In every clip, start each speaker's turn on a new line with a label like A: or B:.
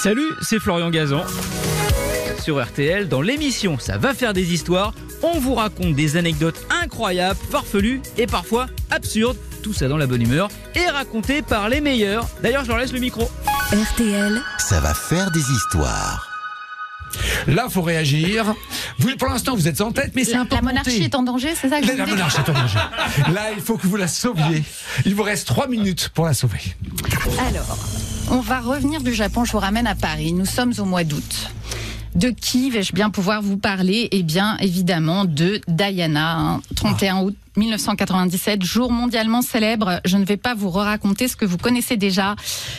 A: Salut, c'est Florian Gazan. Sur RTL, dans l'émission Ça va faire des histoires, on vous raconte des anecdotes incroyables, farfelues et parfois absurdes. Tout ça dans la bonne humeur et raconté par les meilleurs. D'ailleurs, je leur laisse le micro.
B: RTL,
C: Ça va faire des histoires.
D: Là, faut réagir. Vous, pour l'instant, vous êtes en tête, mais c'est
E: La,
D: un peu
E: la monarchie
D: monté.
E: est en danger, c'est ça que
D: La,
E: vous
D: la monarchie est en danger. Là, il faut que vous la sauviez. Il vous reste trois minutes pour la sauver.
E: Alors, on va revenir du Japon, je vous ramène à Paris. Nous sommes au mois d'août. De qui vais-je bien pouvoir vous parler? Eh bien, évidemment, de Diana, hein. 31 août 1997, jour mondialement célèbre. Je ne vais pas vous raconter ce que vous connaissez déjà.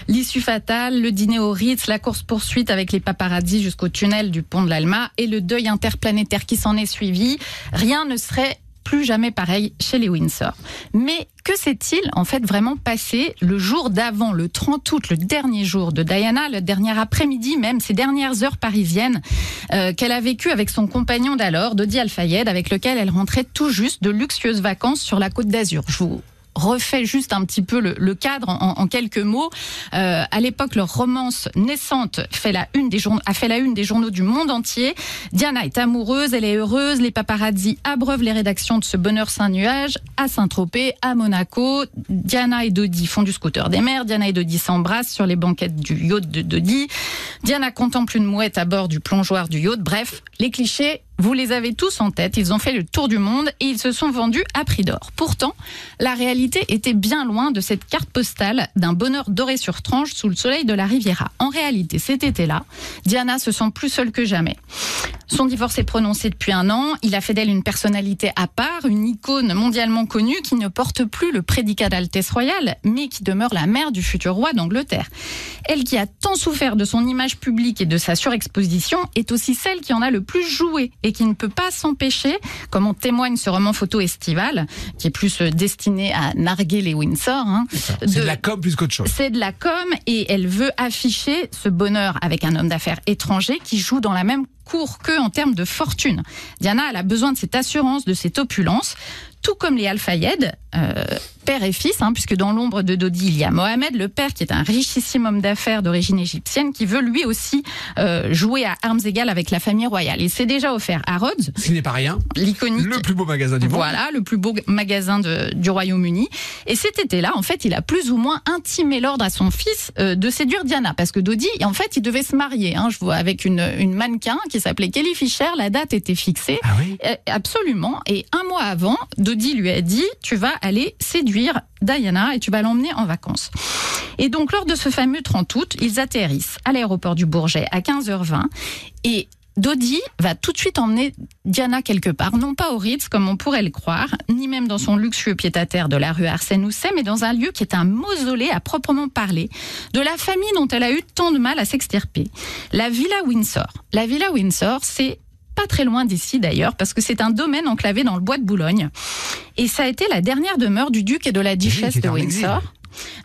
E: L'issue fatale, le dîner au Ritz, la course-poursuite avec les paparazzis jusqu'au tunnel du pont de l'Alma et le deuil interplanétaire qui s'en est suivi. Rien ne serait plus jamais pareil chez les Windsor. Mais que s'est-il en fait vraiment passé le jour d'avant, le 30 août, le dernier jour de Diana, le dernier après-midi même, ces dernières heures parisiennes euh, qu'elle a vécues avec son compagnon d'alors, Dodi Al-Fayed, avec lequel elle rentrait tout juste de luxueuses vacances sur la côte d'Azur? Je vous refais juste un petit peu le, cadre en, en quelques mots. Euh, à l'époque, leur romance naissante fait la une des journaux, a fait la une des journaux du monde entier. Diana est amoureuse, elle est heureuse. Les paparazzis abreuvent les rédactions de ce bonheur sans nuage à Saint-Tropez, à Monaco. Diana et Dodi font du scooter des mers. Diana et Dodi s'embrassent sur les banquettes du yacht de Dodi. Diana contemple une mouette à bord du plongeoir du yacht. Bref, les clichés vous les avez tous en tête, ils ont fait le tour du monde et ils se sont vendus à prix d'or. Pourtant, la réalité était bien loin de cette carte postale d'un bonheur doré sur tranche sous le soleil de la Riviera. En réalité, cet été-là, Diana se sent plus seule que jamais. Son divorce est prononcé depuis un an. Il a fait d'elle une personnalité à part, une icône mondialement connue qui ne porte plus le prédicat d'Altesse Royale, mais qui demeure la mère du futur roi d'Angleterre. Elle qui a tant souffert de son image publique et de sa surexposition est aussi celle qui en a le plus joué qui ne peut pas s'empêcher, comme en témoigne ce roman photo estival, qui est plus euh, destiné à narguer les Windsor. hein,
D: C'est
E: de-
D: de la com plus qu'autre chose.
E: c'est de la com et elle veut afficher ce bonheur avec un homme d'affaires étranger qui joue dans la même cour qu'eux en termes de fortune. Diana, elle a besoin de cette assurance, de cette opulence, tout comme les Al-Fayed, euh, père et fils, hein, puisque dans l'ombre de Dodi, il y a Mohamed, le père, qui est un richissime homme d'affaires d'origine égyptienne, qui veut lui aussi euh, jouer à armes égales avec la famille royale. Il s'est déjà offert à Rhodes,
D: Ce n'est pas rien.
E: l'iconique
D: Le plus beau magasin du monde.
E: voilà, le plus beau magasin de- du Royaume-Uni. Et cet été-là, en fait, il a plus ou moins intimé l'ordre à son fils euh, de séduire Diana, parce que Dodi, en fait, il devait se marier, hein, je vois, avec une, une mannequin qui s'appelait Kelly Fisher. La date était fixée.
D: Ah oui?
E: Absolument. Et un mois avant, Dodi lui a dit Tu vas aller séduire Diana et tu vas l'emmener en vacances. Et donc, lors de ce fameux 30 août, ils atterrissent à l'aéroport du Bourget à 15h20. Et Dodi va tout de suite emmener Diana quelque part, non pas au Ritz comme on pourrait le croire, ni même dans son luxueux pied-à-terre de la rue Arsène Housset, mais dans un lieu qui est un mausolée à proprement parler, de la famille dont elle a eu tant de mal à s'extirper. La Villa Windsor. La Villa Windsor, c'est pas très loin d'ici d'ailleurs, parce que c'est un domaine enclavé dans le bois de Boulogne. Et ça a été la dernière demeure du duc et de la duchesse de. Windsor.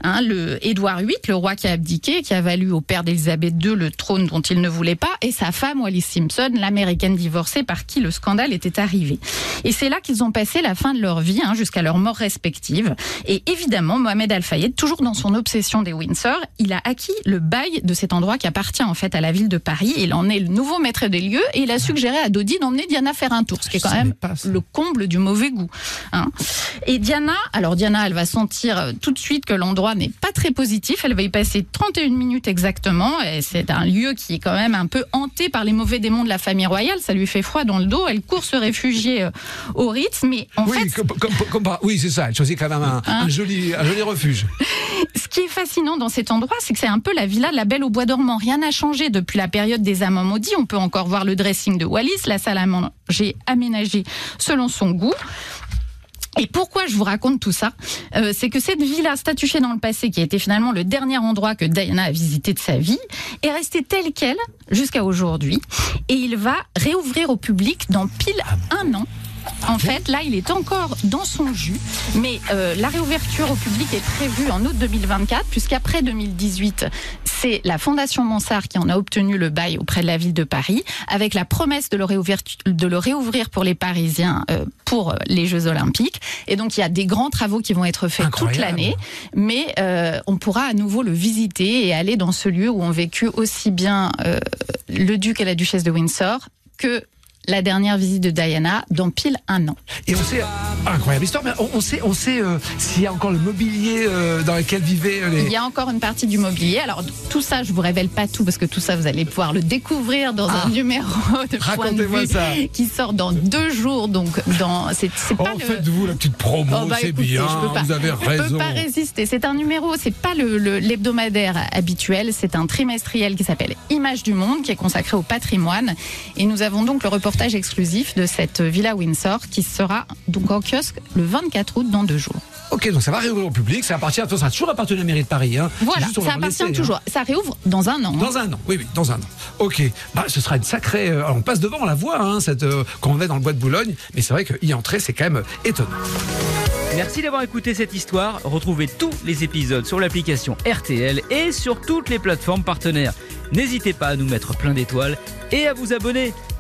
E: Hein, le Édouard VIII, le roi qui a abdiqué, qui a valu au père d'Élisabeth II le trône dont il ne voulait pas, et sa femme Wallis Simpson, l'américaine divorcée par qui le scandale était arrivé. Et c'est là qu'ils ont passé la fin de leur vie, hein, jusqu'à leur mort respective. Et évidemment, Mohamed Al-Fayed, toujours dans son obsession des Windsor, il a acquis le bail de cet endroit qui appartient en fait à la ville de Paris. Il en est le nouveau maître des lieux et il a suggéré à Dodi d'emmener Diana faire un tour, ce qui est quand même le comble du mauvais goût. hein. Et Diana, alors Diana, elle va sentir euh, tout de suite que l'endroit n'est pas très positif. Elle va y passer 31 minutes exactement. Et c'est un lieu qui est quand même un peu hanté par les mauvais démons de la famille royale. Ça lui fait froid dans le dos. Elle court se réfugier euh, au Ritz. Mais en
D: Oui,
E: fait,
D: comme, comme- comme par- oui, c'est ça. Elle choisit quand même un,
E: Hein
D: un joli, un joli refuge.
E: ce qui est fascinant dans cet endroit, c'est que c'est un peu la villa de la Belle au Bois dormant. Rien n'a changé depuis la période des amants maudits. On peut encore voir le dressing de Wallis, la salle à manger aménagée selon son goût. Et pourquoi je vous raconte tout ça Euh, C'est que cette villa statuée dans le passé, qui a été finalement le dernier endroit que Diana a visité de sa vie, est restée telle qu'elle jusqu'à aujourd'hui. Et il va réouvrir au public dans pile un an En fait, là, il est encore dans son jus, mais euh, la réouverture au public est prévue en août 2024, puisqu'après 2018, c'est la Fondation Monsard qui en a obtenu le bail auprès de la ville de Paris, avec la promesse de le réouvrir, de le réouvrir pour les Parisiens euh, pour les Jeux Olympiques. Et donc, il y a des grands travaux qui vont être faits toute l'année, mais euh, on pourra à nouveau le visiter et aller dans ce lieu où ont vécu aussi bien euh, le duc et la duchesse de Windsor que la dernière visite de Diana dans pile un an.
D: Et on sait, incroyable histoire, mais on, sait, on sait euh, s'il y a encore le mobilier euh, dans lequel vivaient euh, les.
E: Il y a encore une partie du mobilier. Alors tout ça, je vous révèle pas tout parce que tout ça, vous allez pouvoir le découvrir dans
D: Ah.
E: un numéro de point de vue
D: ça.
E: qui sort dans deux jours. Donc dans, c'est c'est
D: Oh,
E: pas le.
D: faites-vous la petite promo,
E: Oh, bah,
D: c'est bien,
E: je peux pas,
D: vous avez
E: Je
D: raison.
E: peux pas résister. C'est un numéro, c'est pas le- l'hebdomadaire habituel, c'est un trimestriel qui s'appelle Image du Monde, qui est consacré au patrimoine. Et nous avons donc le reportage exclusif de cette villa Windsor qui sera donc en kiosque le 24 août dans deux jours.
D: Ok, donc ça va réouvrir au public, ça appartient, ça a toujours appartenu à la mairie de Paris. Hein.
E: Voilà,
D: juste,
E: ça
D: en
E: appartient
D: laisser, hein.
E: toujours. Ça réouvre dans un an. hein.
D: Dans un an, oui, oui, dans un an. Ok, bah, ce sera une sacrée. euh, alors, on passe devant, on la voit, hein, cette, euh, quand on est dans le bois de Boulogne, mais c'est vrai qu'y entrer, c'est quand même euh, étonnant.
A: Merci d'avoir écouté cette histoire. Retrouvez tous les épisodes sur l'application RTL et sur toutes les plateformes partenaires. N'hésitez pas à nous mettre plein d'étoiles et à vous abonner.